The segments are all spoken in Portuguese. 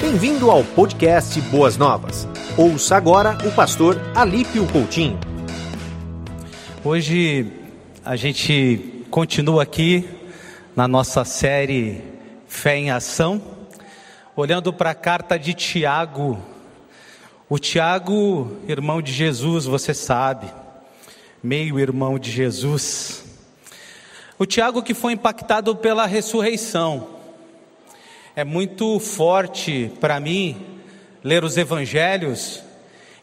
Bem-vindo ao podcast Boas Novas. Ouça agora o pastor Alípio Coutinho. Hoje a gente continua aqui na nossa série Fé em Ação, olhando para a carta de Tiago. O Tiago, irmão de Jesus, você sabe, meio irmão de Jesus. O Tiago que foi impactado pela ressurreição. É muito forte para mim ler os evangelhos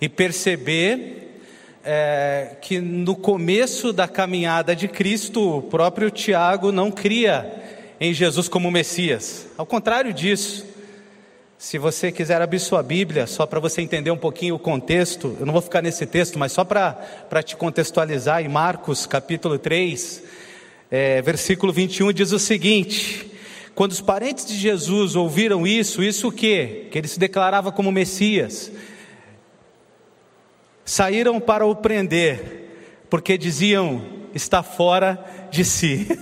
e perceber é, que no começo da caminhada de Cristo, o próprio Tiago não cria em Jesus como Messias. Ao contrário disso, se você quiser abrir sua Bíblia, só para você entender um pouquinho o contexto, eu não vou ficar nesse texto, mas só para te contextualizar, em Marcos capítulo 3, é, versículo 21 diz o seguinte: quando os parentes de Jesus ouviram isso, isso o quê? Que ele se declarava como Messias, saíram para o prender, porque diziam: está fora de si.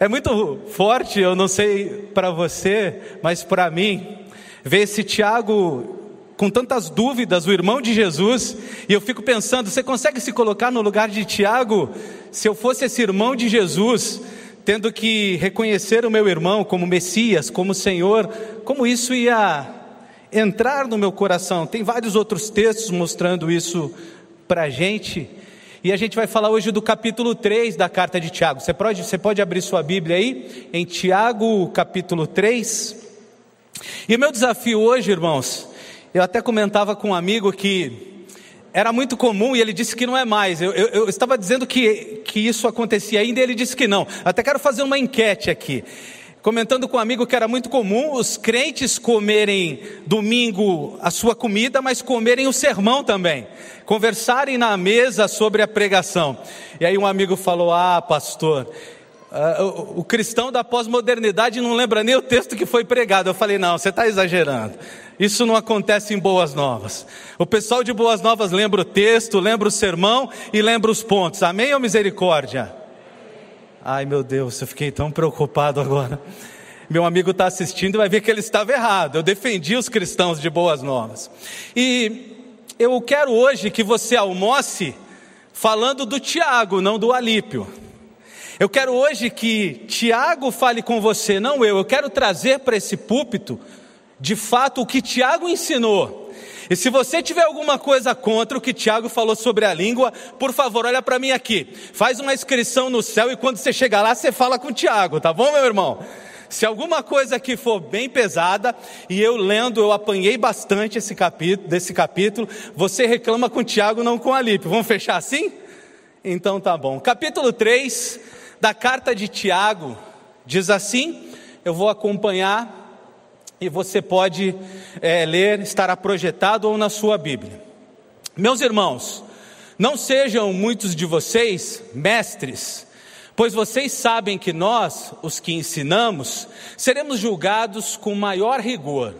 É muito forte, eu não sei para você, mas para mim, ver esse Tiago com tantas dúvidas, o irmão de Jesus, e eu fico pensando: você consegue se colocar no lugar de Tiago? Se eu fosse esse irmão de Jesus, tendo que reconhecer o meu irmão como Messias, como Senhor, como isso ia entrar no meu coração? Tem vários outros textos mostrando isso para a gente. E a gente vai falar hoje do capítulo 3 da carta de Tiago. Você pode, você pode abrir sua Bíblia aí, em Tiago, capítulo 3. E o meu desafio hoje, irmãos, eu até comentava com um amigo que era muito comum e ele disse que não é mais. Eu, eu, eu, estava dizendo que, que isso acontecia ainda e ele disse que não. Até quero fazer uma enquete aqui. Comentando com um amigo que era muito comum os crentes comerem domingo a sua comida, mas comerem o sermão também. Conversarem na mesa sobre a pregação. E aí um amigo falou: Ah, pastor, Uh, o, o, cristão da pós-modernidade não lembra nem o texto que foi pregado. Eu falei, não, você está exagerando. Isso não acontece em Boas Novas. O pessoal de Boas Novas lembra o texto, lembra o sermão e lembra os pontos. Amém ou misericórdia? Ai meu Deus, eu fiquei tão preocupado agora. Meu amigo está assistindo e vai ver que ele estava errado. Eu defendi os cristãos de Boas Novas. E eu quero hoje que você almoce falando do Tiago, não do Alípio. Eu quero hoje que Tiago fale com você, não eu. Eu quero trazer para esse púlpito, de fato, o que Tiago ensinou. E se você tiver alguma coisa contra o que Tiago falou sobre a língua, por favor, olha para mim aqui. Faz uma inscrição no céu e quando você chegar lá, você fala com Tiago, tá bom, meu irmão? Se alguma coisa aqui for bem pesada, e eu lendo, eu apanhei bastante esse capítulo, desse capítulo, você reclama com Tiago, não com Alipe. Vamos fechar assim? Então tá bom. Capítulo 3, da carta de Tiago, diz assim: eu vou acompanhar e você pode é, ler, estará projetado ou na sua Bíblia. Meus irmãos, não sejam muitos de vocês mestres, pois vocês sabem que nós, os que ensinamos, seremos julgados com maior rigor.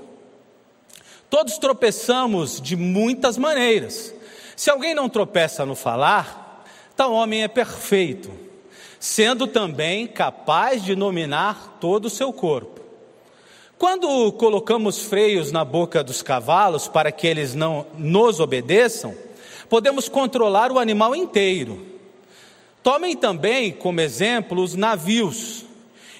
Todos tropeçamos de muitas maneiras. Se alguém não tropeça no falar, tal homem é perfeito sendo também capaz de dominar todo o seu corpo. Quando colocamos freios na boca dos cavalos para que eles não nos obedeçam, podemos controlar o animal inteiro. Tomem também como exemplo os navios.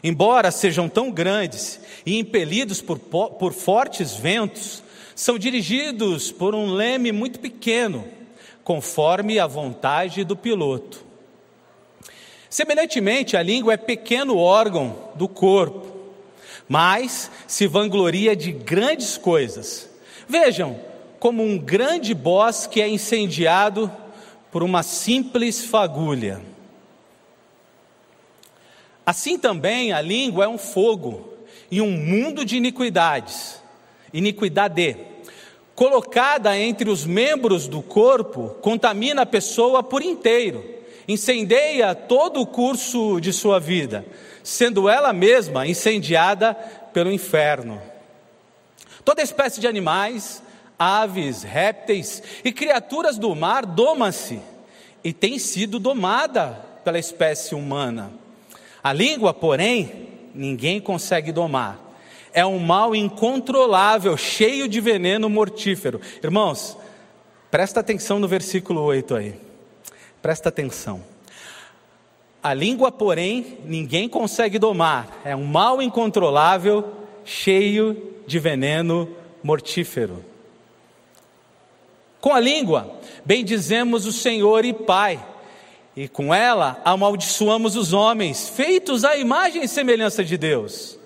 Embora sejam tão grandes e impelidos por, por fortes ventos, são dirigidos por um leme muito pequeno, conforme a vontade do piloto. Semelhantemente, a língua é pequeno órgão do corpo, mas se vangloria de grandes coisas. Vejam, como um grande bosque é incendiado por uma simples fagulha. Assim também a língua é um fogo e um mundo de iniquidades, iniquidade. Colocada entre os membros do corpo, contamina a pessoa por inteiro incendeia todo o curso de sua vida, sendo ela mesma incendiada pelo inferno. Toda espécie de animais, aves, répteis e criaturas do mar doma-se e tem sido domada pela espécie humana. A língua, porém, ninguém consegue domar. é um mal incontrolável, cheio de veneno mortífero. Irmãos, presta atenção no versículo 8 aí. Presta atenção. A língua, porém, ninguém consegue domar. É um mal incontrolável, cheio de veneno mortífero. Com a língua, bendizemos o Senhor e Pai, e com ela amaldiçoamos os homens, feitos à imagem e semelhança de Deus.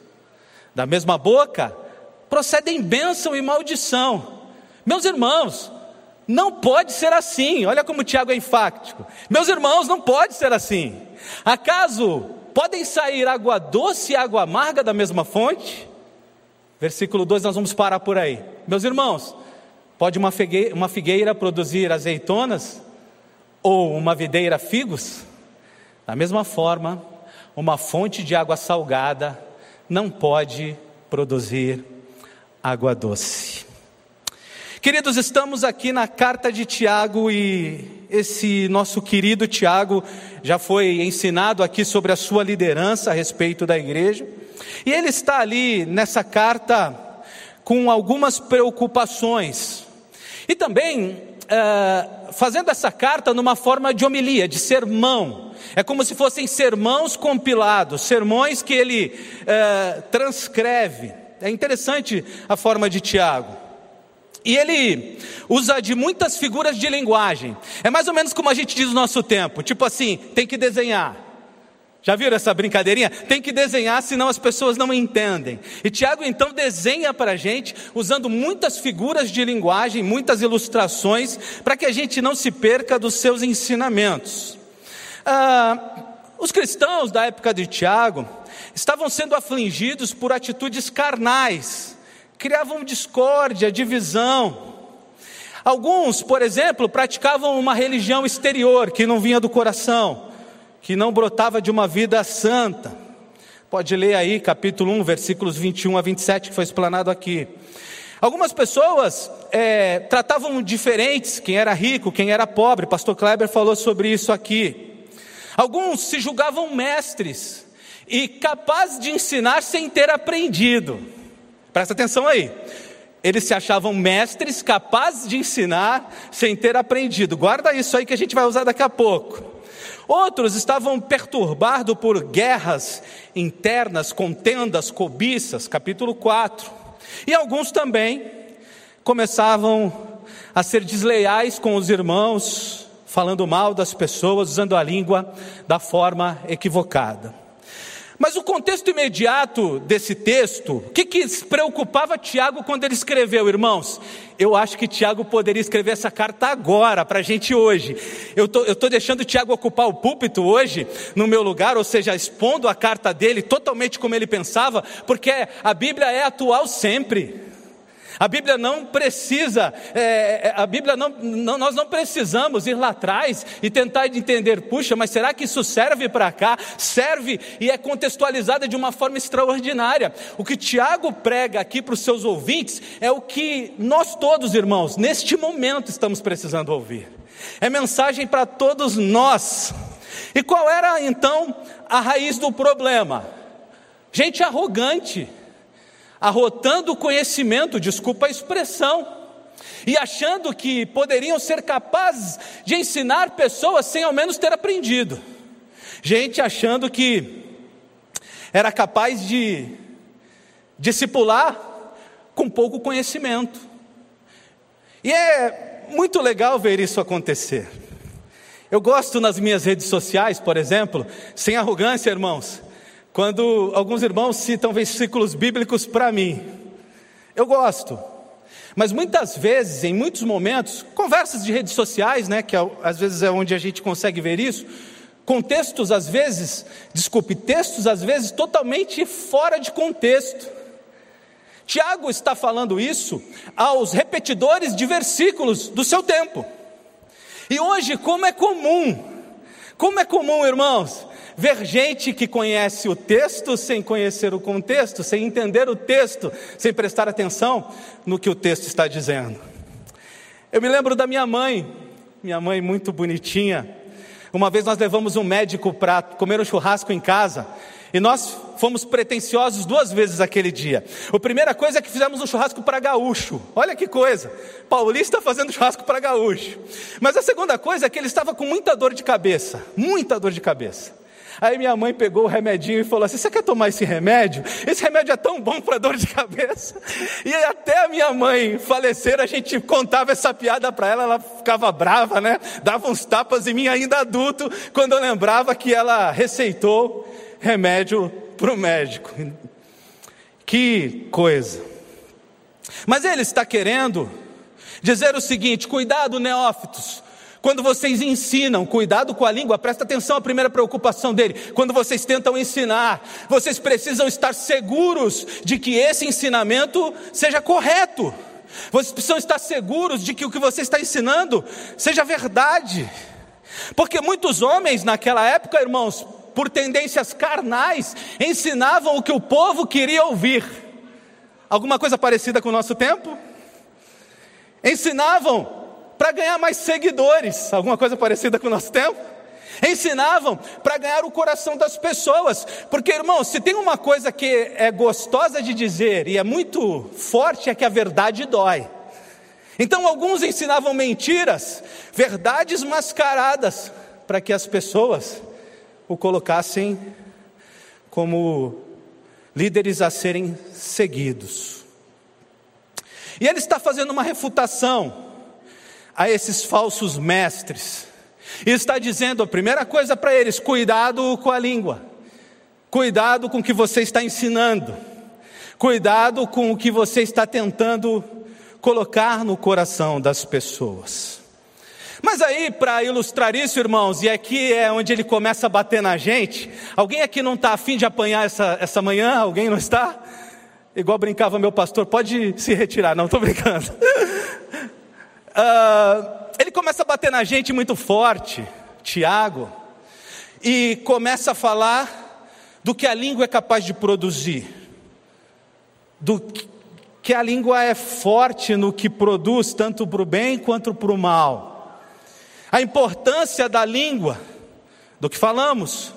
Da mesma boca procedem bênção e maldição. Meus irmãos, não pode ser assim. Olha como Tiago é enfático. Meus irmãos, não pode ser assim. Acaso podem sair água doce e água amarga da mesma fonte? Versículo 2, nós vamos parar por aí. Meus irmãos, pode uma figueira, uma figueira produzir azeitonas ou uma videira figos? Da mesma forma, uma fonte de água salgada não pode produzir água doce. Queridos, estamos aqui na carta de Tiago e esse nosso querido Tiago já foi ensinado aqui sobre a sua liderança a respeito da igreja. E ele está ali nessa carta com algumas preocupações. E também é, fazendo essa carta numa forma de homilia, de sermão. É como se fossem sermãos compilados, sermões que ele é, transcreve. É interessante a forma de Tiago. E ele usa de muitas figuras de linguagem. É mais ou menos como a gente diz no nosso tempo: tipo assim, tem que desenhar. Já viram essa brincadeirinha? Tem que desenhar, senão as pessoas não entendem. E Tiago então desenha para a gente, usando muitas figuras de linguagem, muitas ilustrações, para que a gente não se perca dos seus ensinamentos. Ah, os cristãos da época de Tiago estavam sendo afligidos por atitudes carnais, criavam discórdia, divisão. Alguns, por exemplo, praticavam uma religião exterior que não vinha do coração, que não brotava de uma vida santa. Pode ler aí capítulo 1, versículos 21 a 27, que foi explanado aqui. Algumas pessoas é, tratavam diferentes quem era rico, quem era pobre. Pastor Kleber falou sobre isso aqui. Alguns se julgavam mestres e capazes de ensinar sem ter aprendido. Presta atenção aí. Eles se achavam mestres capazes de ensinar sem ter aprendido. Guarda isso aí que a gente vai usar daqui a pouco. Outros estavam perturbados por guerras internas, contendas, cobiças, capítulo 4. E alguns também começavam a ser desleais com os irmãos, falando mal das pessoas, usando a língua da forma equivocada. Mas o contexto imediato desse texto, o que, que preocupava Tiago quando ele escreveu, irmãos? Eu acho que Tiago poderia escrever essa carta agora, para a gente hoje. Eu tô, estou deixando Tiago ocupar o púlpito hoje, no meu lugar, ou seja, expondo a carta dele totalmente como ele pensava, porque a Bíblia é atual sempre. A Bíblia não precisa, é, é, a Bíblia não, não, nós não precisamos ir lá atrás e tentar entender, puxa, mas será que isso serve para cá? Serve e é contextualizada de uma forma extraordinária. O que Tiago prega aqui para os seus ouvintes é o que nós todos, irmãos, neste momento estamos precisando ouvir. É mensagem para todos nós. E qual era então a raiz do problema? Gente arrogante arrotando o conhecimento, desculpa a expressão, e achando que poderiam ser capazes de ensinar pessoas sem ao menos ter aprendido. Gente achando que era capaz de discipular com pouco conhecimento. E é muito legal ver isso acontecer. Eu gosto nas minhas redes sociais, por exemplo, sem arrogância, irmãos, quando alguns irmãos citam versículos bíblicos para mim. Eu gosto. Mas muitas vezes, em muitos momentos, conversas de redes sociais, né, que é às vezes é onde a gente consegue ver isso, contextos às vezes, desculpe, textos às vezes totalmente fora de contexto. Tiago está falando isso aos repetidores de versículos do seu tempo. E hoje, como é comum, como é comum, irmãos, ver gente que conhece o texto sem conhecer o contexto, sem entender o texto, sem prestar atenção no que o texto está dizendo. Eu me lembro da minha mãe, minha mãe muito bonitinha, Uma vez nós levamos um médico para comer um churrasco em casa e nós fomos pretensiosos duas vezes aquele dia. A primeira coisa é que fizemos um churrasco para gaúcho. Olha que coisa. Paulista fazendo churrasco para gaúcho. Mas a segunda coisa é que ele estava com muita dor de cabeça. Muita dor de cabeça. Aí minha mãe pegou o remedinho e falou assim: Você quer tomar esse remédio? Esse remédio é tão bom para dor de cabeça. E até a minha mãe falecer, a gente contava essa piada para ela, ela ficava brava, né? Dava uns tapas em mim ainda adulto, quando eu lembrava que ela receitou remédio para o médico. Que coisa. Mas ele está querendo dizer o seguinte: cuidado, neófitos. Quando vocês ensinam, cuidado com a língua, presta atenção à primeira preocupação dele. Quando vocês tentam ensinar, vocês precisam estar seguros de que esse ensinamento seja correto. Vocês precisam estar seguros de que o que você está ensinando seja verdade. Porque muitos homens naquela época, irmãos, por tendências carnais, ensinavam o que o povo queria ouvir. Alguma coisa parecida com o nosso tempo? Ensinavam para ganhar mais seguidores. Alguma coisa parecida com o nosso tempo? Ensinavam para ganhar o coração das pessoas. Porque, irmão, se tem uma coisa que é gostosa de dizer e é muito forte, é que a verdade dói. Então, alguns ensinavam mentiras, verdades mascaradas, para que as pessoas o colocassem como líderes a serem seguidos. E ele está fazendo uma refutação a esses falsos mestres. E está dizendo a primeira coisa para eles: cuidado com a língua, cuidado com o que você está ensinando, cuidado com o que você está tentando colocar no coração das pessoas. Mas aí, para ilustrar isso, irmãos, e aqui é onde ele começa a bater na gente, alguém aqui não está afim de apanhar essa, essa manhã? Alguém não está? Igual brincava meu pastor, pode se retirar, não estou brincando. Uh, ele começa a bater na gente muito forte, Tiago, e começa a falar do que a língua é capaz de produzir, do que a língua é forte no que produz, tanto para o bem quanto para o mal a importância da língua, do que falamos,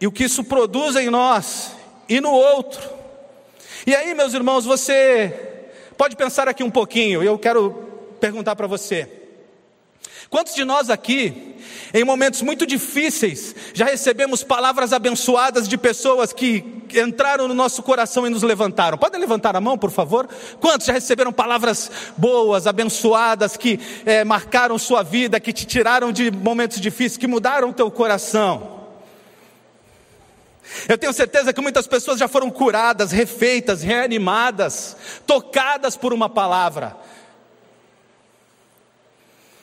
e o que isso produz em nós e no outro. E aí, meus irmãos, você pode pensar aqui um pouquinho, eu quero perguntar para você: quantos de nós aqui em momentos muito difíceis, já recebemos palavras abençoadas de pessoas que entraram no nosso coração e nos levantaram. Podem levantar a mão, por favor? Quantos já receberam palavras boas, abençoadas, que é, marcaram sua vida, que te tiraram de momentos difíceis, que mudaram o teu coração? Eu tenho certeza que muitas pessoas já foram curadas, refeitas, reanimadas, tocadas por uma palavra.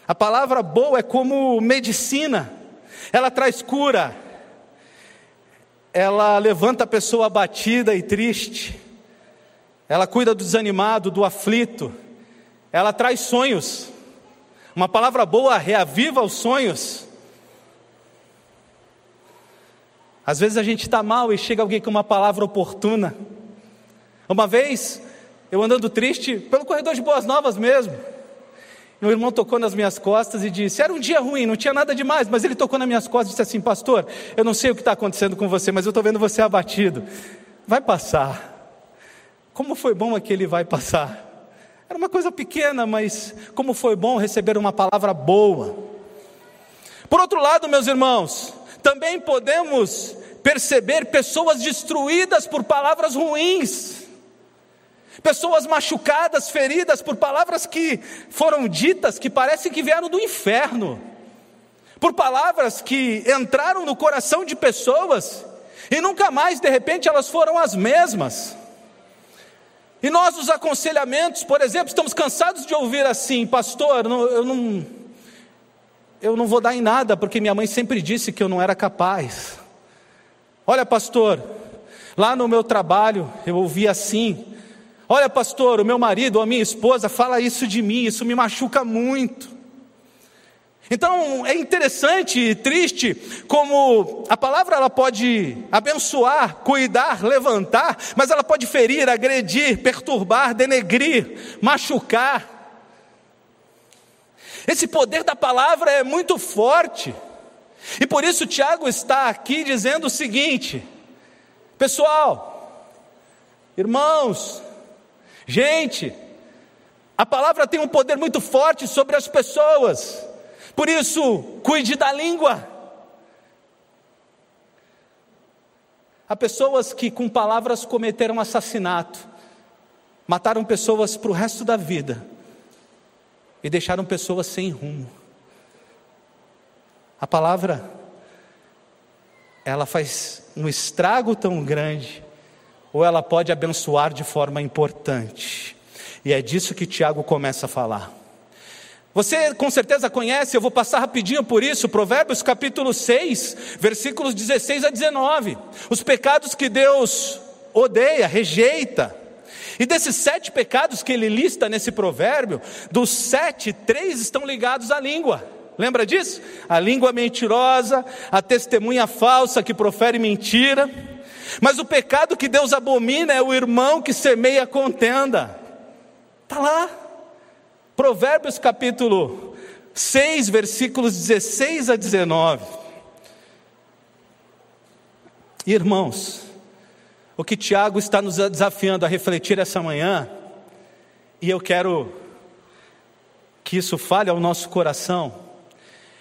A palavra boa é como medicina, ela traz cura, ela levanta a pessoa abatida e triste, ela cuida do desanimado, do aflito, ela traz sonhos. Uma palavra boa reaviva os sonhos. Às vezes a gente está mal e chega alguém com uma palavra oportuna. Uma vez, eu andando triste, pelo corredor de Boas Novas mesmo, meu irmão tocou nas minhas costas e disse: Era um dia ruim, não tinha nada demais, mas ele tocou nas minhas costas e disse assim: Pastor, eu não sei o que está acontecendo com você, mas eu estou vendo você abatido. Vai passar. Como foi bom aquele vai passar. Era uma coisa pequena, mas como foi bom receber uma palavra boa. Por outro lado, meus irmãos, também podemos perceber pessoas destruídas por palavras ruins pessoas machucadas, feridas por palavras que foram ditas que parecem que vieram do inferno, por palavras que entraram no coração de pessoas e nunca mais, de repente, elas foram as mesmas. E nós, os aconselhamentos, por exemplo, estamos cansados de ouvir assim, pastor, eu não, eu não vou dar em nada, porque minha mãe sempre disse que eu não era capaz. Olha, pastor, lá no meu trabalho eu ouvi assim, Olha, pastor, o meu marido ou a minha esposa fala isso de mim, isso me machuca muito. Então é interessante e triste como a palavra ela pode abençoar, cuidar, levantar, mas ela pode ferir, agredir, perturbar, denegrir, machucar. Esse poder da palavra é muito forte. E por isso Tiago está aqui dizendo o seguinte: pessoal, irmãos, gente, a palavra tem um poder muito forte sobre as pessoas, por isso, cuide da língua. Há pessoas que com palavras cometeram assassinato, mataram pessoas para o resto da vida e deixaram pessoas sem rumo. A palavra, ela faz um estrago tão grande, ou ela pode abençoar de forma importante. E é disso que Tiago começa a falar. Você com certeza conhece, eu vou passar rapidinho por isso, Provérbios capítulo 6, versículos 16 a 19. Os pecados que Deus odeia, rejeita. E desses sete pecados que ele lista nesse provérbio, dos sete, três estão ligados à língua. Lembra disso? A língua mentirosa, a testemunha falsa que profere mentira. Mas o pecado que Deus abomina é o irmão que semeia contenda. Está lá. Provérbios capítulo 6, versículos 16 a 19. Irmãos, o que Tiago está nos desafiando a refletir essa manhã, e eu quero que isso fale ao nosso coração,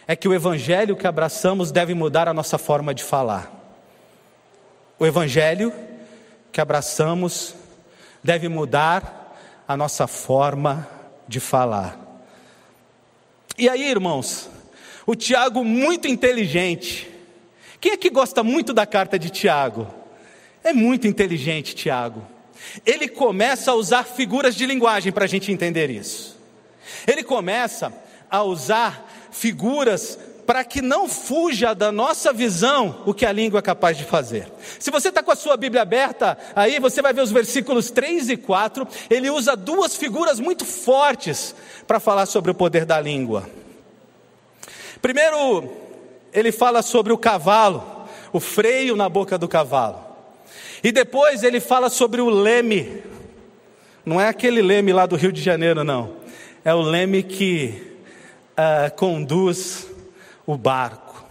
é que o evangelho que abraçamos deve mudar a nossa forma de falar. O evangelho que abraçamos deve mudar a nossa forma de falar. E aí, irmãos, o Tiago, muito inteligente. Quem é que gosta muito da carta de Tiago? É muito inteligente, Tiago. Ele começa a usar figuras de linguagem para a gente entender isso. Ele começa a usar figuras para que não fuja da nossa visão o que a língua é capaz de fazer. Se você está com a sua Bíblia aberta, aí você vai ver os versículos 3 e 4. Ele usa duas figuras muito fortes para falar sobre o poder da língua. Primeiro, ele fala sobre o cavalo, o freio na boca do cavalo. E depois ele fala sobre o leme. Não é aquele leme lá do Rio de Janeiro, não. É o leme que uh, conduz o barco.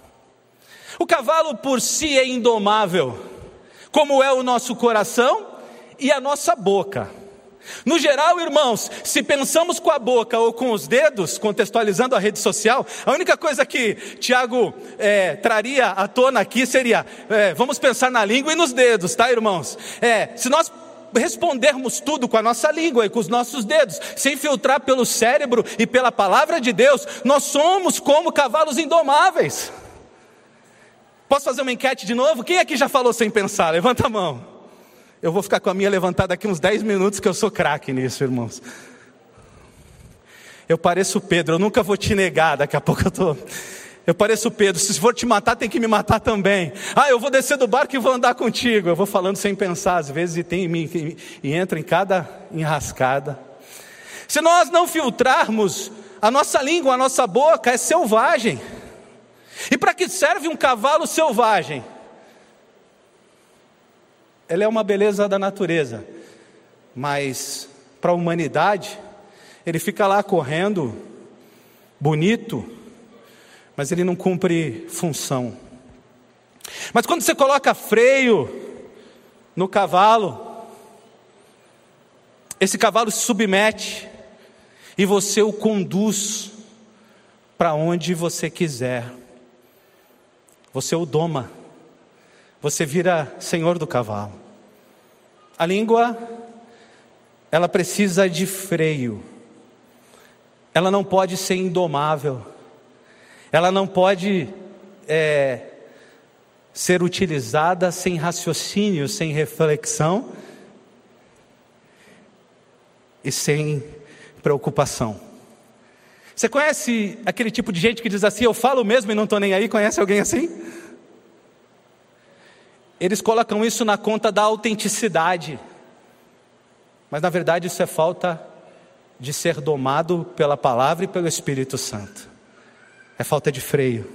O cavalo por si é indomável, como é o nosso coração e a nossa boca. No geral, irmãos, se pensamos com a boca ou com os dedos, contextualizando a rede social, a única coisa que Tiago é, traria à tona aqui seria: é, vamos pensar na língua e nos dedos, tá, irmãos? É, se nós respondermos tudo com a nossa língua e com os nossos dedos, sem filtrar pelo cérebro e pela palavra de Deus, nós somos como cavalos indomáveis. Posso fazer uma enquete de novo? Quem aqui já falou sem pensar? Levanta a mão. Eu vou ficar com a minha levantada aqui uns 10 minutos, que eu sou craque nisso, irmãos. Eu pareço Pedro, eu nunca vou te negar, daqui a pouco eu estou. Tô... Eu pareço Pedro, se for te matar, tem que me matar também. Ah, eu vou descer do barco e vou andar contigo. Eu vou falando sem pensar, às vezes, e, tem, e, e entra em cada enrascada. Se nós não filtrarmos, a nossa língua, a nossa boca é selvagem. E para que serve um cavalo selvagem? Ele é uma beleza da natureza, mas para a humanidade, ele fica lá correndo, bonito, mas ele não cumpre função. Mas quando você coloca freio no cavalo, esse cavalo se submete e você o conduz para onde você quiser. Você o doma. Você vira senhor do cavalo. A língua, ela precisa de freio. Ela não pode ser indomável ela não pode é, ser utilizada sem raciocínio, sem reflexão e sem preocupação. Você conhece aquele tipo de gente que diz assim: Eu falo mesmo e não estou nem aí? Conhece alguém assim? Eles colocam isso na conta da autenticidade, mas na verdade isso é falta de ser domado pela palavra e pelo Espírito Santo é falta de freio,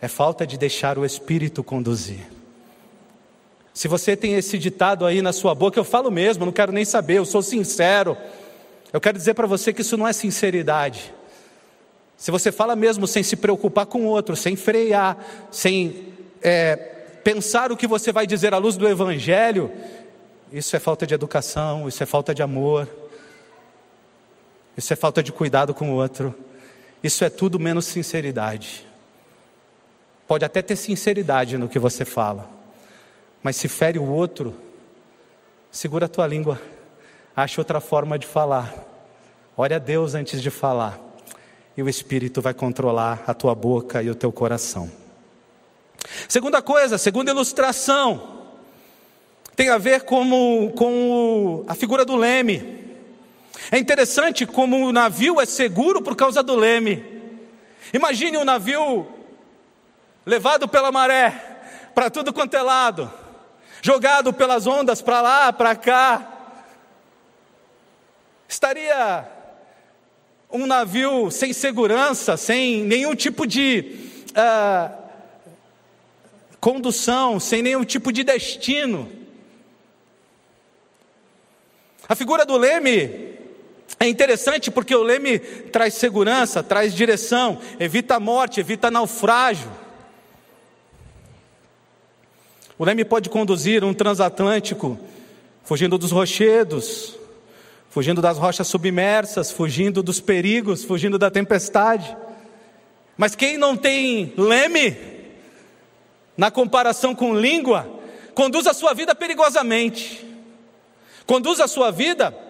é falta de deixar o Espírito conduzir. Se você tem esse ditado aí na sua boca, eu falo mesmo, não quero nem saber, eu sou sincero. Eu quero dizer para você que isso não é sinceridade. Se você fala mesmo sem se preocupar com o outro, sem frear, sem é, pensar o que você vai dizer à luz do Evangelho, isso é falta de educação, isso é falta de amor, isso é falta de cuidado com o outro, isso é tudo menos sinceridade. Pode até ter sinceridade no que você fala, mas se fere o outro, segura a tua língua, ache outra forma de falar, ore a Deus antes de falar e o Espírito vai controlar a tua boca e o teu coração. Segunda coisa, segunda ilustração, tem a ver com, com a figura do leme. É interessante como o navio é seguro por causa do leme. Imagine um navio levado pela maré para tudo quanto é lado, jogado pelas ondas para lá, para cá. Estaria um navio sem segurança, sem nenhum tipo de uh, condução, sem nenhum tipo de destino. A figura do leme é interessante porque o leme traz segurança, traz direção, evita a morte, evita naufrágio. O leme pode conduzir um transatlântico fugindo dos rochedos, fugindo das rochas submersas, fugindo dos perigos, fugindo da tempestade. Mas quem não tem leme, na comparação com língua, conduz a sua vida perigosamente, conduz a sua vida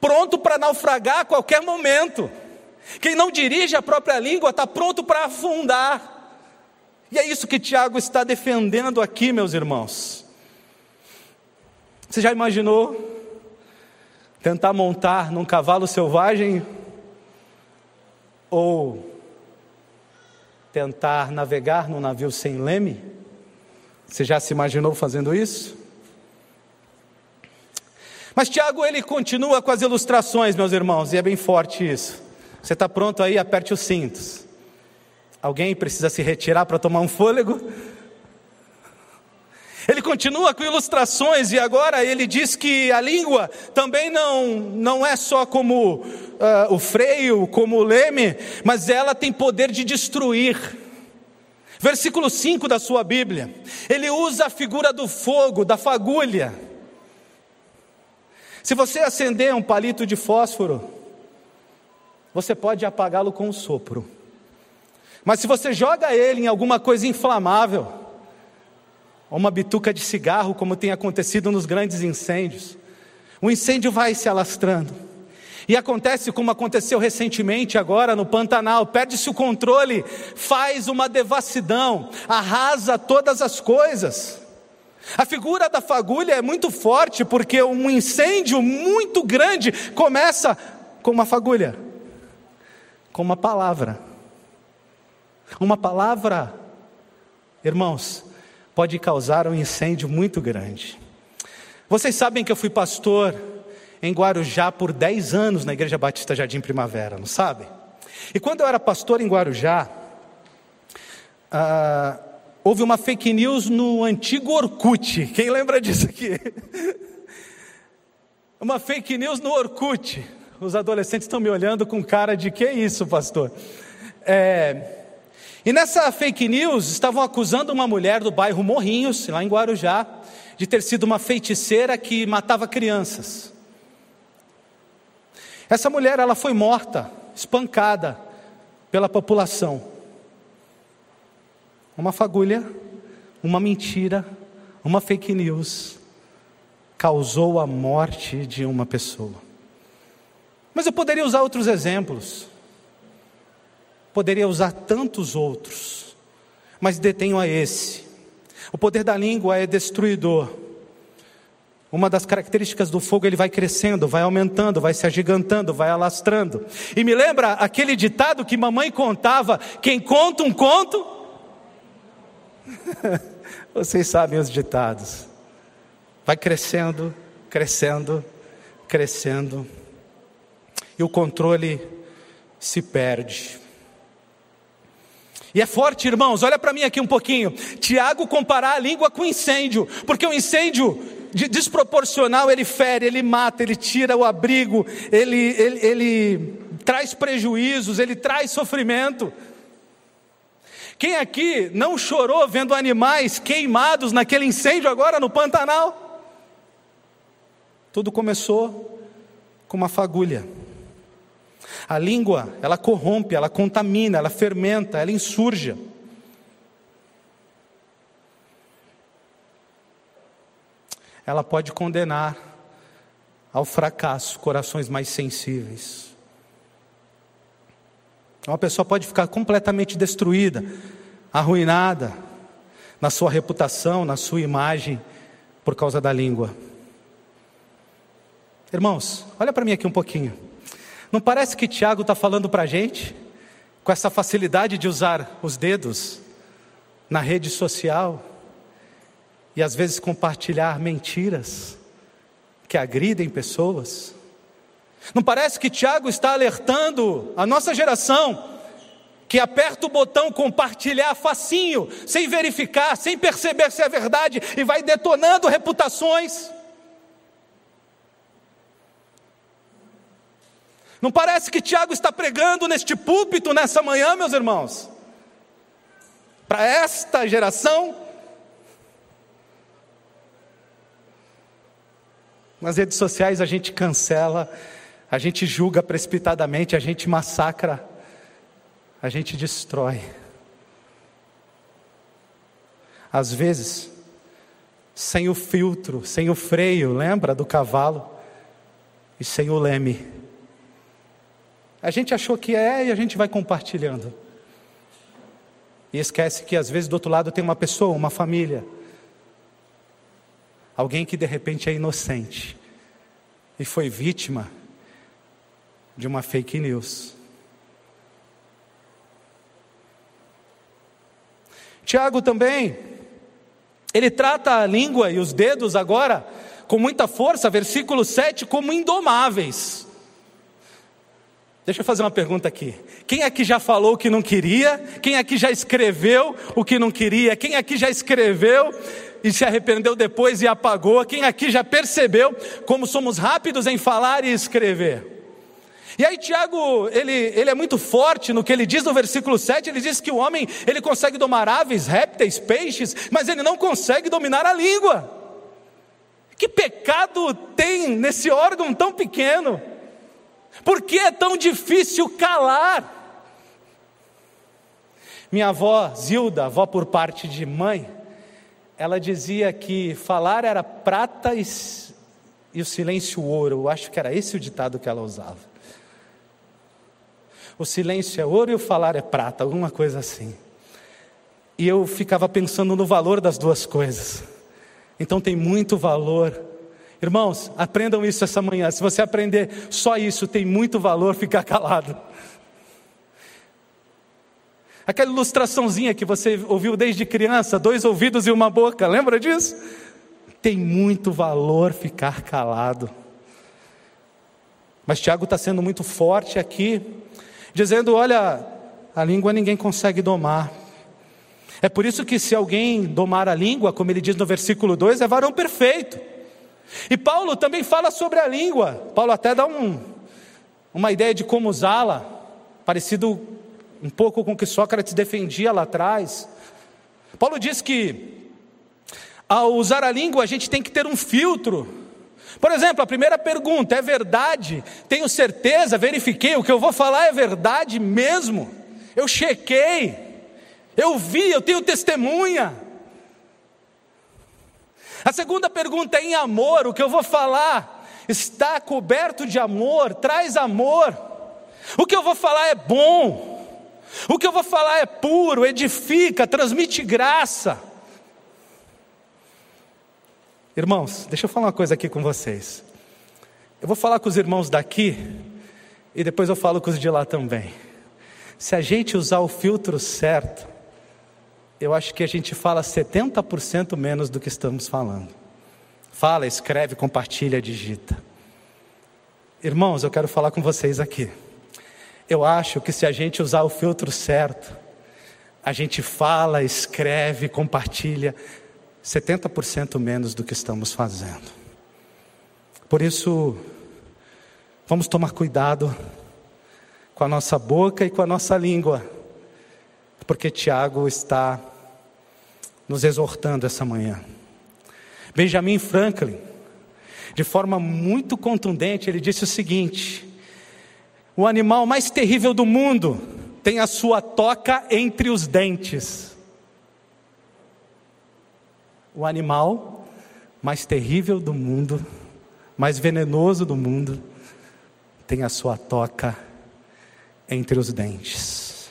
pronto para naufragar a qualquer momento. Quem não dirige a própria língua está pronto para afundar. E é isso que Tiago está defendendo aqui, meus irmãos. Você já imaginou tentar montar num cavalo selvagem ou tentar navegar num navio sem leme? Você já se imaginou fazendo isso? Mas Tiago ele continua com as ilustrações, meus irmãos, e é bem forte isso. Você está pronto aí? Aperte os cintos. Alguém precisa se retirar para tomar um fôlego? Ele continua com ilustrações e agora ele diz que a língua também não, não é só como uh, o freio, como o leme, mas ela tem poder de destruir. Versículo 5 da sua Bíblia, ele usa a figura do fogo, da fagulha. Se você acender um palito de fósforo, você pode apagá-lo com um sopro. Mas se você joga ele em alguma coisa inflamável, ou uma bituca de cigarro, como tem acontecido nos grandes incêndios. O incêndio vai se alastrando. E acontece como aconteceu recentemente agora no Pantanal, perde-se o controle, faz uma devassidão, arrasa todas as coisas. A figura da fagulha é muito forte porque um incêndio muito grande começa com uma fagulha, com uma palavra. Uma palavra, irmãos, pode causar um incêndio muito grande. Vocês sabem que eu fui pastor em Guarujá por 10 anos na Igreja Batista Jardim Primavera, não sabe? E quando eu era pastor em Guarujá, ah, houve uma fake news no antigo Orkut. Quem lembra disso aqui? uma fake news no Orkut. Os adolescentes estão me olhando com cara de que isso, pastor? É, e nessa fake news estavam acusando uma mulher do bairro Morrinhos, lá em Guarujá, de ter sido uma feiticeira que matava crianças. Essa mulher ela foi morta, espancada pela população. Uma fagulha, uma mentira, uma fake news causou a morte de uma pessoa. Mas eu poderia usar outros exemplos. Poderia usar tantos outros, mas detenho a esse. O poder da língua é destruidor. Uma das características do fogo, ele vai crescendo, vai aumentando, vai se agigantando, vai alastrando. E me lembra aquele ditado que mamãe contava: quem conta um conto. Vocês sabem os ditados. Vai crescendo, crescendo, crescendo. E o controle se perde. E é forte, irmãos, olha para mim aqui um pouquinho. Tiago comparar a língua com incêndio, porque o incêndio desproporcional ele fere, ele mata, ele tira o abrigo, ele, ele, ele traz prejuízos, ele traz sofrimento. Quem aqui não chorou vendo animais queimados naquele incêndio agora no Pantanal? Tudo começou com uma fagulha. A língua, ela corrompe, ela contamina, ela fermenta, ela insurja. Ela pode condenar ao fracasso corações mais sensíveis. Uma pessoa pode ficar completamente destruída, arruinada na sua reputação, na sua imagem, por causa da língua. Irmãos, olha para mim aqui um pouquinho. Não parece que Tiago está falando para a gente, com essa facilidade de usar os dedos na rede social e às vezes compartilhar mentiras que agridem pessoas? Não parece que Tiago está alertando a nossa geração que aperta o botão compartilhar facinho, sem verificar, sem perceber se é verdade e vai detonando reputações? Não parece que Tiago está pregando neste púlpito nessa manhã, meus irmãos? Para esta geração? Nas redes sociais a gente cancela, a gente julga precipitadamente, a gente massacra, a gente destrói. Às vezes, sem o filtro, sem o freio, lembra do cavalo? E sem o leme. A gente achou que é e a gente vai compartilhando. E esquece que às vezes do outro lado tem uma pessoa, uma família. Alguém que de repente é inocente e foi vítima de uma fake news. Tiago também, ele trata a língua e os dedos agora com muita força, versículo 7, como indomáveis. Deixa eu fazer uma pergunta aqui. Quem aqui já falou o que não queria? Quem aqui já escreveu o que não queria? Quem aqui já escreveu e se arrependeu depois e apagou? Quem aqui já percebeu como somos rápidos em falar e escrever? E aí Tiago, ele, ele é muito forte no que ele diz no versículo 7, ele diz que o homem, ele consegue domar aves, répteis, peixes, mas ele não consegue dominar a língua. Que pecado tem nesse órgão tão pequeno? Por que é tão difícil calar? Minha avó, Zilda, avó por parte de mãe, ela dizia que falar era prata e, e o silêncio ouro. Eu acho que era esse o ditado que ela usava. O silêncio é ouro e o falar é prata, alguma coisa assim. E eu ficava pensando no valor das duas coisas. Então tem muito valor Irmãos, aprendam isso essa manhã. Se você aprender só isso, tem muito valor ficar calado. Aquela ilustraçãozinha que você ouviu desde criança, dois ouvidos e uma boca, lembra disso? Tem muito valor ficar calado. Mas Tiago está sendo muito forte aqui, dizendo: olha, a língua ninguém consegue domar. É por isso que, se alguém domar a língua, como ele diz no versículo 2, é varão perfeito. E Paulo também fala sobre a língua. Paulo até dá um, uma ideia de como usá-la, parecido um pouco com o que Sócrates defendia lá atrás. Paulo diz que ao usar a língua a gente tem que ter um filtro. Por exemplo, a primeira pergunta: é verdade? Tenho certeza? Verifiquei? O que eu vou falar é verdade mesmo? Eu chequei, eu vi, eu tenho testemunha. A segunda pergunta é em amor, o que eu vou falar está coberto de amor, traz amor. O que eu vou falar é bom. O que eu vou falar é puro, edifica, transmite graça. Irmãos, deixa eu falar uma coisa aqui com vocês. Eu vou falar com os irmãos daqui e depois eu falo com os de lá também. Se a gente usar o filtro certo, eu acho que a gente fala 70% menos do que estamos falando. Fala, escreve, compartilha, digita. Irmãos, eu quero falar com vocês aqui. Eu acho que se a gente usar o filtro certo, a gente fala, escreve, compartilha 70% menos do que estamos fazendo. Por isso, vamos tomar cuidado com a nossa boca e com a nossa língua, porque Tiago está nos exortando essa manhã. Benjamin Franklin, de forma muito contundente, ele disse o seguinte: o animal mais terrível do mundo tem a sua toca entre os dentes. O animal mais terrível do mundo, mais venenoso do mundo, tem a sua toca entre os dentes.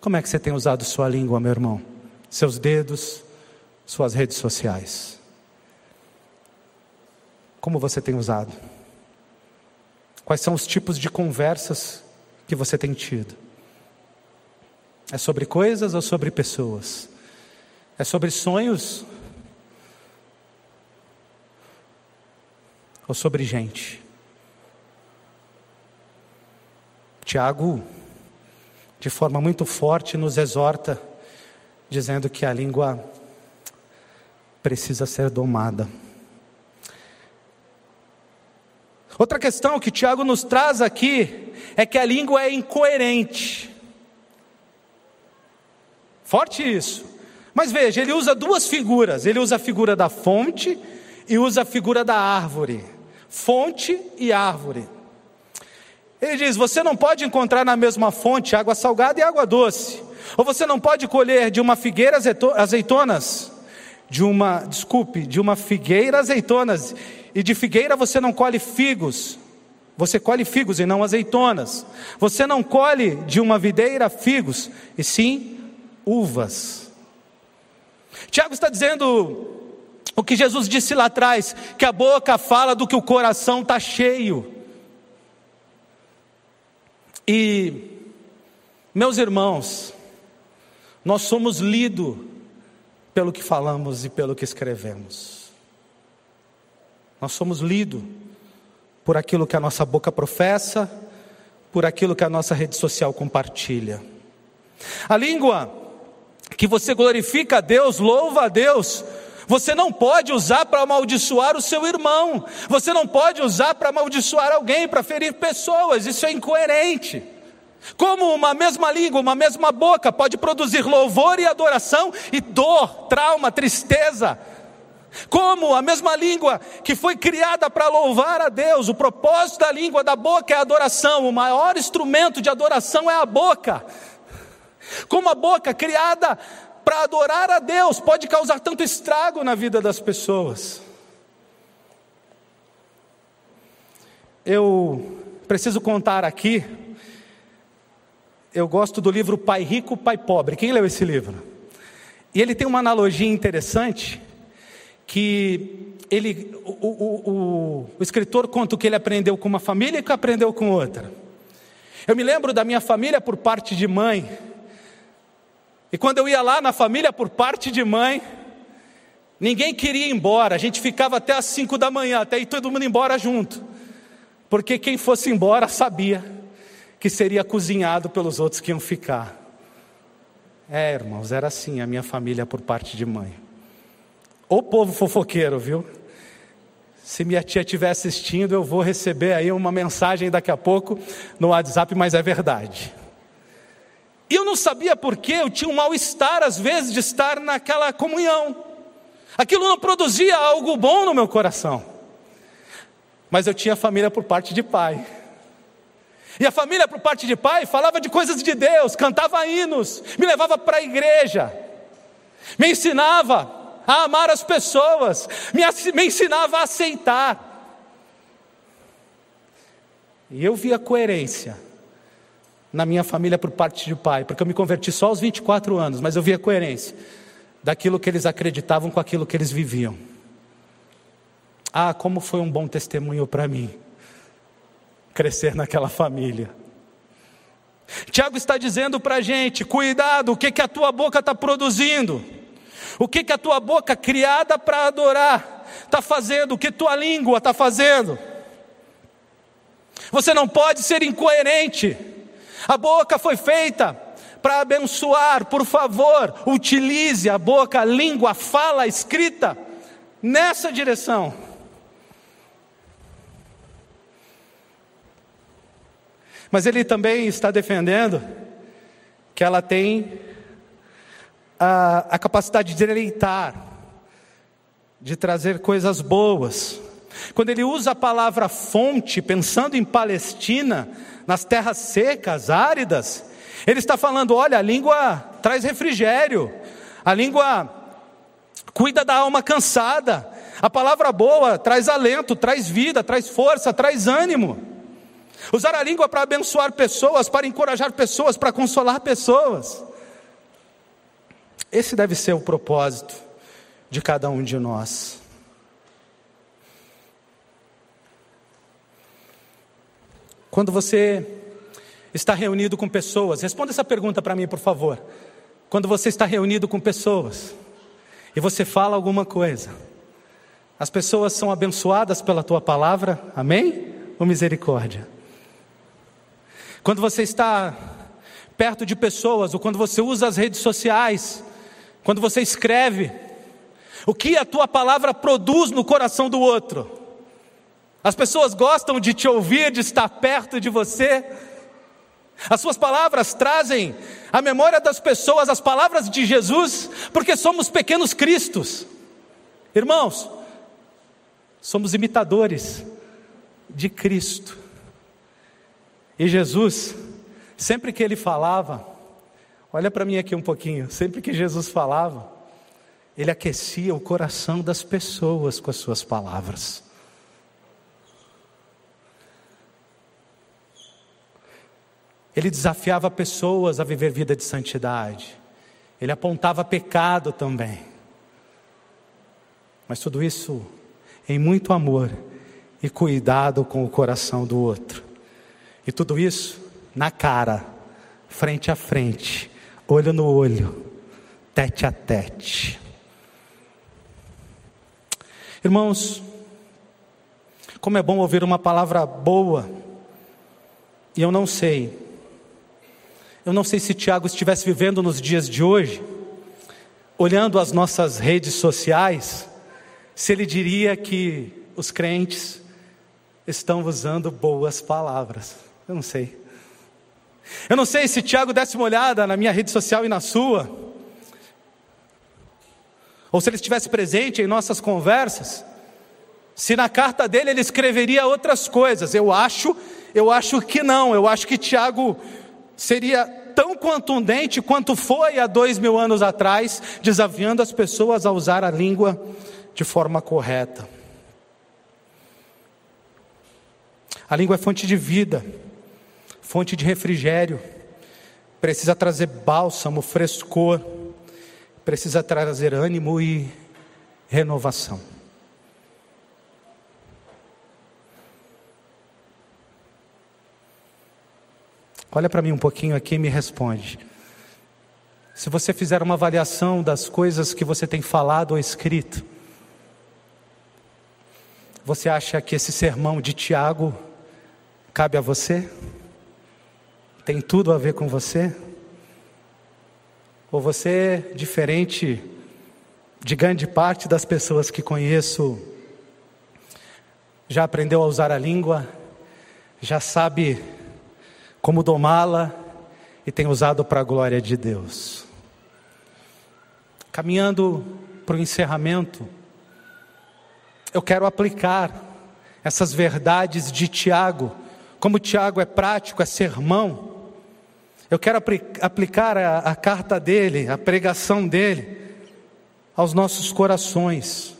Como é que você tem usado sua língua, meu irmão? Seus dedos, suas redes sociais. Como você tem usado? Quais são os tipos de conversas que você tem tido? É sobre coisas ou sobre pessoas? É sobre sonhos ou sobre gente? Tiago, de forma muito forte, nos exorta, dizendo que a língua precisa ser domada. Outra questão que Tiago nos traz aqui é que a língua é incoerente. Forte isso. Mas veja, ele usa duas figuras: ele usa a figura da fonte e usa a figura da árvore. Fonte e árvore. Ele diz: você não pode encontrar na mesma fonte água salgada e água doce. Ou você não pode colher de uma figueira azeitonas, de uma, desculpe, de uma figueira azeitonas e de figueira você não colhe figos, você colhe figos e não azeitonas. Você não colhe de uma videira figos, e sim uvas. Tiago está dizendo o que Jesus disse lá atrás: que a boca fala do que o coração está cheio. E, meus irmãos, nós somos lidos pelo que falamos e pelo que escrevemos. Nós somos lidos por aquilo que a nossa boca professa, por aquilo que a nossa rede social compartilha. A língua que você glorifica a Deus, louva a Deus, você não pode usar para amaldiçoar o seu irmão, você não pode usar para amaldiçoar alguém, para ferir pessoas, isso é incoerente. Como uma mesma língua, uma mesma boca pode produzir louvor e adoração e dor, trauma, tristeza, como a mesma língua que foi criada para louvar a Deus, o propósito da língua, da boca é a adoração, o maior instrumento de adoração é a boca. Como a boca criada para adorar a Deus pode causar tanto estrago na vida das pessoas. Eu preciso contar aqui, eu gosto do livro Pai Rico, Pai Pobre. Quem leu esse livro? E ele tem uma analogia interessante que ele, o, o, o, o escritor conta o que ele aprendeu com uma família e que aprendeu com outra. Eu me lembro da minha família por parte de mãe. E quando eu ia lá na família por parte de mãe, ninguém queria ir embora. A gente ficava até às cinco da manhã, até ir todo mundo embora junto. Porque quem fosse embora sabia que seria cozinhado pelos outros que iam ficar. É, irmãos, era assim a minha família por parte de mãe. O povo fofoqueiro, viu? Se minha tia estiver assistindo, eu vou receber aí uma mensagem daqui a pouco no WhatsApp, mas é verdade. E eu não sabia porquê, eu tinha um mal-estar às vezes de estar naquela comunhão. Aquilo não produzia algo bom no meu coração. Mas eu tinha família por parte de pai. E a família por parte de pai falava de coisas de Deus, cantava hinos, me levava para a igreja, me ensinava a amar as pessoas, me, me ensinava a aceitar. E eu via coerência na minha família por parte de pai, porque eu me converti só aos 24 anos, mas eu via coerência daquilo que eles acreditavam com aquilo que eles viviam. Ah, como foi um bom testemunho para mim crescer naquela família. Tiago está dizendo para a gente: cuidado, o que, que a tua boca está produzindo. O que, que a tua boca criada para adorar está fazendo? O que tua língua está fazendo? Você não pode ser incoerente. A boca foi feita para abençoar, por favor, utilize a boca, a língua, a fala, a escrita nessa direção. Mas ele também está defendendo que ela tem a, a capacidade de deleitar, de trazer coisas boas. Quando ele usa a palavra fonte, pensando em Palestina, nas terras secas, áridas, ele está falando: olha, a língua traz refrigério, a língua cuida da alma cansada, a palavra boa traz alento, traz vida, traz força, traz ânimo. Usar a língua para abençoar pessoas, para encorajar pessoas, para consolar pessoas. Esse deve ser o propósito de cada um de nós. Quando você está reunido com pessoas, responda essa pergunta para mim, por favor. Quando você está reunido com pessoas e você fala alguma coisa, as pessoas são abençoadas pela tua palavra, amém? Ou misericórdia? Quando você está perto de pessoas, ou quando você usa as redes sociais, quando você escreve, o que a tua palavra produz no coração do outro? As pessoas gostam de te ouvir, de estar perto de você. As suas palavras trazem à memória das pessoas as palavras de Jesus, porque somos pequenos cristos. Irmãos, somos imitadores de Cristo. E Jesus, sempre que ele falava, olha para mim aqui um pouquinho, sempre que Jesus falava, ele aquecia o coração das pessoas com as suas palavras. Ele desafiava pessoas a viver vida de santidade. Ele apontava pecado também. Mas tudo isso em muito amor e cuidado com o coração do outro. E tudo isso na cara, frente a frente, olho no olho, tete a tete. Irmãos, como é bom ouvir uma palavra boa, e eu não sei, eu não sei se Tiago estivesse vivendo nos dias de hoje, olhando as nossas redes sociais, se ele diria que os crentes estão usando boas palavras. Eu não sei. Eu não sei se Tiago desse uma olhada na minha rede social e na sua, ou se ele estivesse presente em nossas conversas, se na carta dele ele escreveria outras coisas. Eu acho, eu acho que não. Eu acho que Tiago seria tão contundente quanto foi há dois mil anos atrás, desafiando as pessoas a usar a língua de forma correta. A língua é fonte de vida fonte de refrigério, precisa trazer bálsamo, frescor, precisa trazer ânimo e renovação. Olha para mim um pouquinho aqui e me responde. Se você fizer uma avaliação das coisas que você tem falado ou escrito, você acha que esse sermão de Tiago cabe a você? tem tudo a ver com você? Ou você, diferente de grande parte das pessoas que conheço, já aprendeu a usar a língua, já sabe como domá-la e tem usado para a glória de Deus. Caminhando para o encerramento, eu quero aplicar essas verdades de Tiago, como Tiago é prático, é sermão, eu quero aplicar a, a carta dele, a pregação dele, aos nossos corações.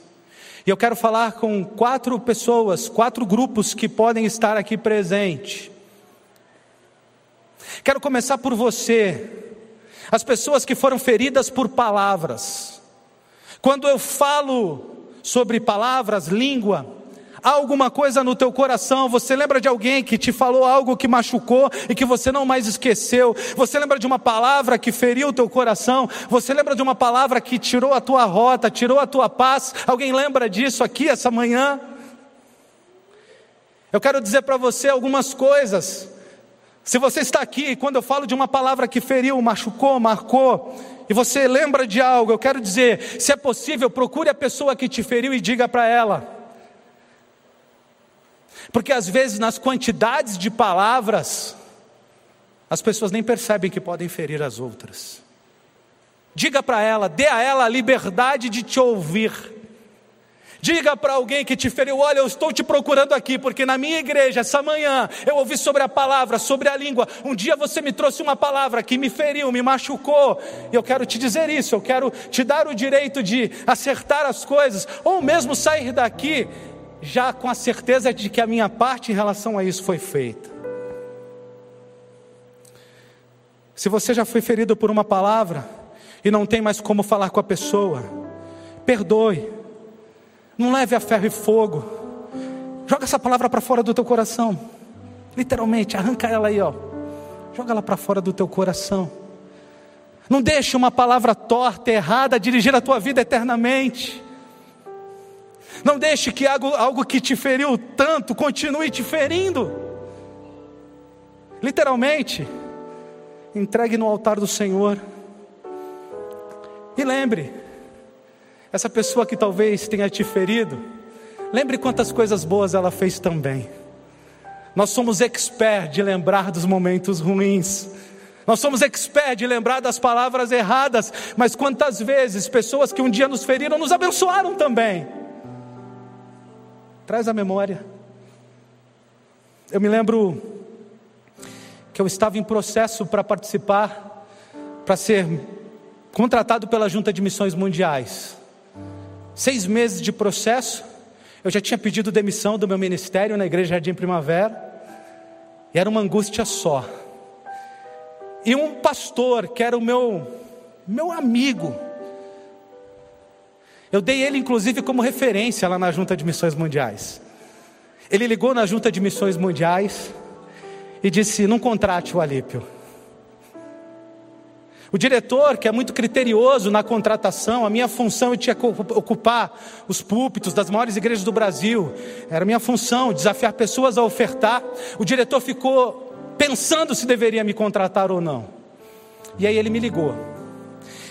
E eu quero falar com quatro pessoas, quatro grupos que podem estar aqui presentes. Quero começar por você, as pessoas que foram feridas por palavras. Quando eu falo sobre palavras, língua, Há alguma coisa no teu coração, você lembra de alguém que te falou algo que machucou e que você não mais esqueceu? Você lembra de uma palavra que feriu o teu coração? Você lembra de uma palavra que tirou a tua rota, tirou a tua paz? Alguém lembra disso aqui essa manhã? Eu quero dizer para você algumas coisas. Se você está aqui, quando eu falo de uma palavra que feriu, machucou, marcou, e você lembra de algo, eu quero dizer, se é possível, procure a pessoa que te feriu e diga para ela: porque às vezes nas quantidades de palavras, as pessoas nem percebem que podem ferir as outras. Diga para ela, dê a ela a liberdade de te ouvir. Diga para alguém que te feriu: Olha, eu estou te procurando aqui, porque na minha igreja, essa manhã, eu ouvi sobre a palavra, sobre a língua. Um dia você me trouxe uma palavra que me feriu, me machucou. E eu quero te dizer isso, eu quero te dar o direito de acertar as coisas, ou mesmo sair daqui já com a certeza de que a minha parte em relação a isso foi feita. Se você já foi ferido por uma palavra e não tem mais como falar com a pessoa, perdoe não leve a ferro e fogo. Joga essa palavra para fora do teu coração. Literalmente, arranca ela aí, ó. Joga ela para fora do teu coração. Não deixe uma palavra torta, errada, dirigir a tua vida eternamente. Não deixe que algo, algo que te feriu tanto continue te ferindo. Literalmente, entregue no altar do Senhor. E lembre, essa pessoa que talvez tenha te ferido, lembre quantas coisas boas ela fez também. Nós somos expert de lembrar dos momentos ruins. Nós somos expert de lembrar das palavras erradas, mas quantas vezes pessoas que um dia nos feriram nos abençoaram também. Traz a memória. Eu me lembro que eu estava em processo para participar, para ser contratado pela Junta de Missões Mundiais seis meses de processo, eu já tinha pedido demissão do meu ministério na Igreja Jardim Primavera, e era uma angústia só. E um pastor, que era o meu, meu amigo, eu dei ele inclusive como referência lá na Junta de Missões Mundiais. Ele ligou na Junta de Missões Mundiais e disse: Não contrate o Alípio. O diretor, que é muito criterioso na contratação, a minha função tinha que ocupar os púlpitos das maiores igrejas do Brasil, era minha função desafiar pessoas a ofertar. O diretor ficou pensando se deveria me contratar ou não. E aí ele me ligou.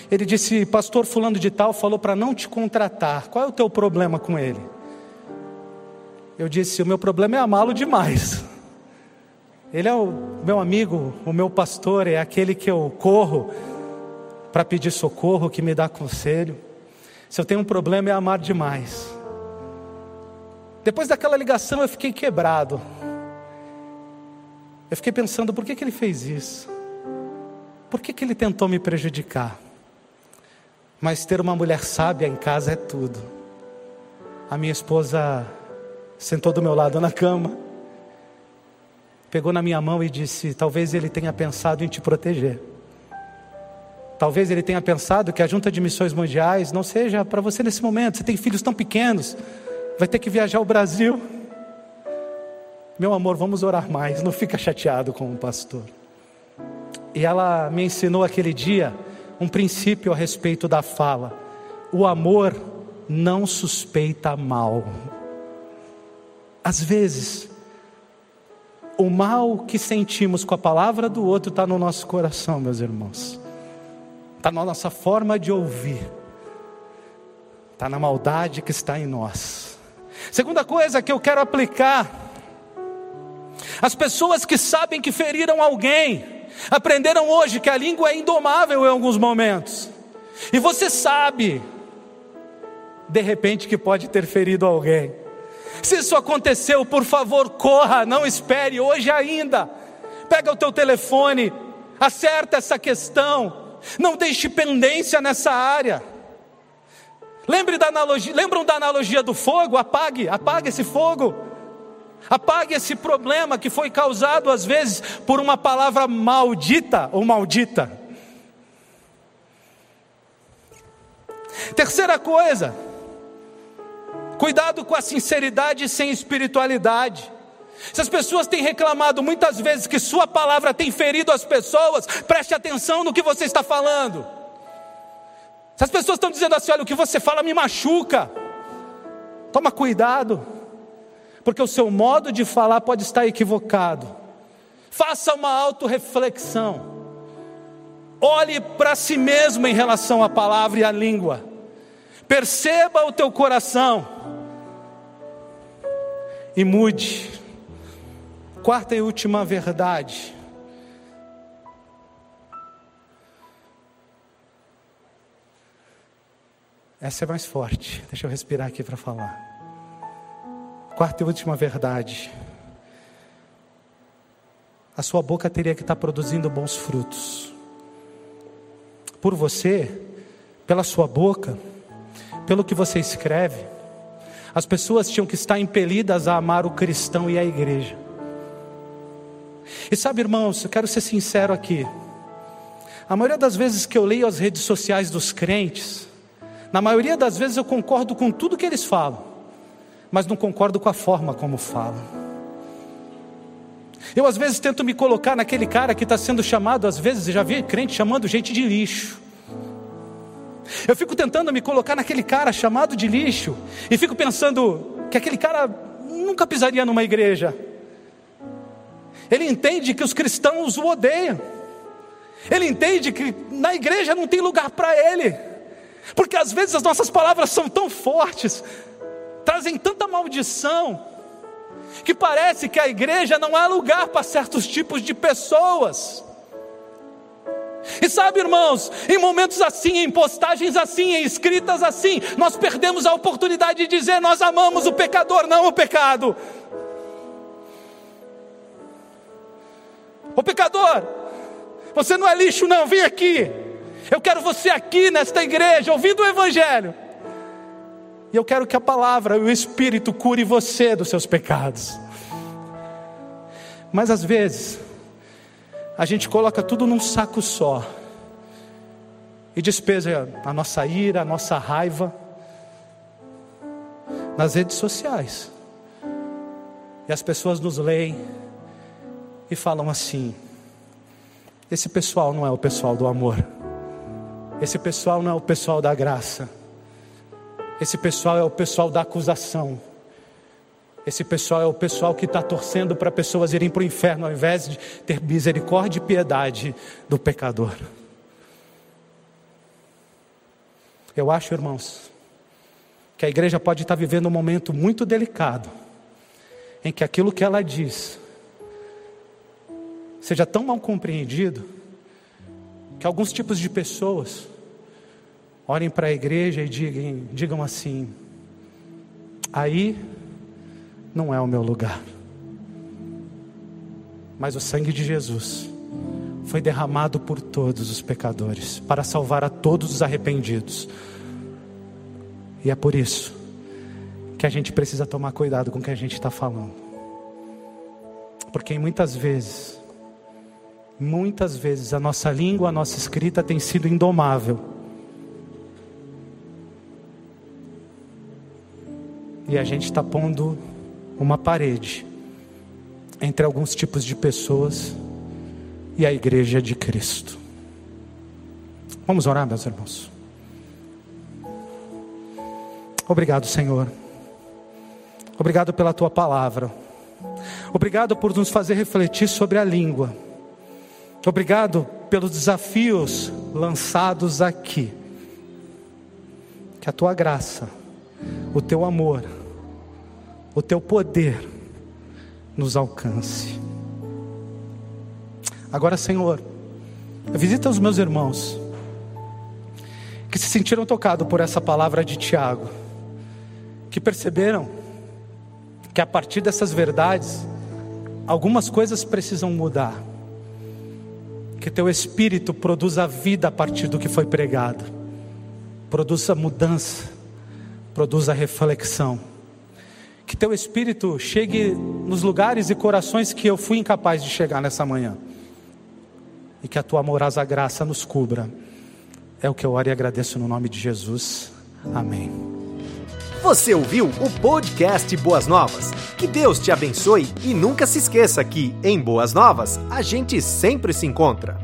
Ele disse: Pastor Fulano de Tal falou para não te contratar, qual é o teu problema com ele? Eu disse: O meu problema é amá-lo demais. Ele é o meu amigo, o meu pastor, é aquele que eu corro para pedir socorro, que me dá conselho. Se eu tenho um problema é amar demais. Depois daquela ligação eu fiquei quebrado. Eu fiquei pensando, por que, que ele fez isso? Por que, que ele tentou me prejudicar? Mas ter uma mulher sábia em casa é tudo. A minha esposa sentou do meu lado na cama pegou na minha mão e disse: Talvez ele tenha pensado em te proteger. Talvez ele tenha pensado que a junta de missões mundiais não seja para você nesse momento. Você tem filhos tão pequenos, vai ter que viajar ao Brasil. Meu amor, vamos orar mais. Não fica chateado com o pastor. E ela me ensinou aquele dia um princípio a respeito da fala: o amor não suspeita mal. Às vezes, o mal que sentimos com a palavra do outro está no nosso coração, meus irmãos, está na nossa forma de ouvir, está na maldade que está em nós. Segunda coisa que eu quero aplicar: as pessoas que sabem que feriram alguém, aprenderam hoje que a língua é indomável em alguns momentos, e você sabe, de repente, que pode ter ferido alguém. Se isso aconteceu, por favor, corra, não espere, hoje ainda. Pega o teu telefone, acerta essa questão, não deixe pendência nessa área. Lembre da analogia, lembram da analogia do fogo? Apague, apague esse fogo. Apague esse problema que foi causado às vezes por uma palavra maldita ou maldita. Terceira coisa, Cuidado com a sinceridade sem espiritualidade. Se as pessoas têm reclamado muitas vezes que Sua palavra tem ferido as pessoas, preste atenção no que você está falando. Se as pessoas estão dizendo assim: olha, o que você fala me machuca, toma cuidado, porque o seu modo de falar pode estar equivocado. Faça uma autorreflexão. Olhe para si mesmo em relação à palavra e à língua. Perceba o teu coração e mude. Quarta e última verdade. Essa é mais forte. Deixa eu respirar aqui para falar. Quarta e última verdade. A sua boca teria que estar produzindo bons frutos. Por você, pela sua boca, pelo que você escreve as pessoas tinham que estar impelidas a amar o cristão e a igreja. E sabe, irmãos, eu quero ser sincero aqui. A maioria das vezes que eu leio as redes sociais dos crentes, na maioria das vezes eu concordo com tudo que eles falam, mas não concordo com a forma como falam. Eu às vezes tento me colocar naquele cara que está sendo chamado, às vezes, já vi crente chamando gente de lixo. Eu fico tentando me colocar naquele cara chamado de lixo, e fico pensando que aquele cara nunca pisaria numa igreja. Ele entende que os cristãos o odeiam. Ele entende que na igreja não tem lugar para ele. Porque às vezes as nossas palavras são tão fortes, trazem tanta maldição, que parece que a igreja não há lugar para certos tipos de pessoas. E sabe, irmãos, em momentos assim, em postagens assim, em escritas assim, nós perdemos a oportunidade de dizer: nós amamos o pecador, não o pecado. O pecador, você não é lixo, não, vem aqui. Eu quero você aqui nesta igreja, ouvindo o Evangelho. E eu quero que a palavra e o Espírito cure você dos seus pecados. Mas às vezes, a gente coloca tudo num saco só e despeja a nossa ira, a nossa raiva nas redes sociais. E as pessoas nos leem e falam assim: esse pessoal não é o pessoal do amor, esse pessoal não é o pessoal da graça, esse pessoal é o pessoal da acusação. Esse pessoal é o pessoal que está torcendo para pessoas irem para o inferno, ao invés de ter misericórdia e piedade do pecador. Eu acho, irmãos, que a igreja pode estar vivendo um momento muito delicado, em que aquilo que ela diz seja tão mal compreendido, que alguns tipos de pessoas olhem para a igreja e digam, digam assim: aí não é o meu lugar. Mas o sangue de Jesus foi derramado por todos os pecadores, para salvar a todos os arrependidos. E é por isso que a gente precisa tomar cuidado com o que a gente está falando. Porque muitas vezes, muitas vezes a nossa língua, a nossa escrita tem sido indomável. E a gente está pondo uma parede entre alguns tipos de pessoas e a igreja de Cristo. Vamos orar, meus irmãos. Obrigado, Senhor. Obrigado pela tua palavra. Obrigado por nos fazer refletir sobre a língua. Obrigado pelos desafios lançados aqui. Que a tua graça, o teu amor, o teu poder nos alcance. Agora, Senhor, visita os meus irmãos que se sentiram tocados por essa palavra de Tiago, que perceberam que a partir dessas verdades, algumas coisas precisam mudar. Que teu espírito produza vida a partir do que foi pregado, produza mudança, produza reflexão que teu espírito chegue nos lugares e corações que eu fui incapaz de chegar nessa manhã. E que a tua amorosa graça nos cubra. É o que eu oro e agradeço no nome de Jesus. Amém. Você ouviu o podcast Boas Novas? Que Deus te abençoe e nunca se esqueça que, em Boas Novas, a gente sempre se encontra.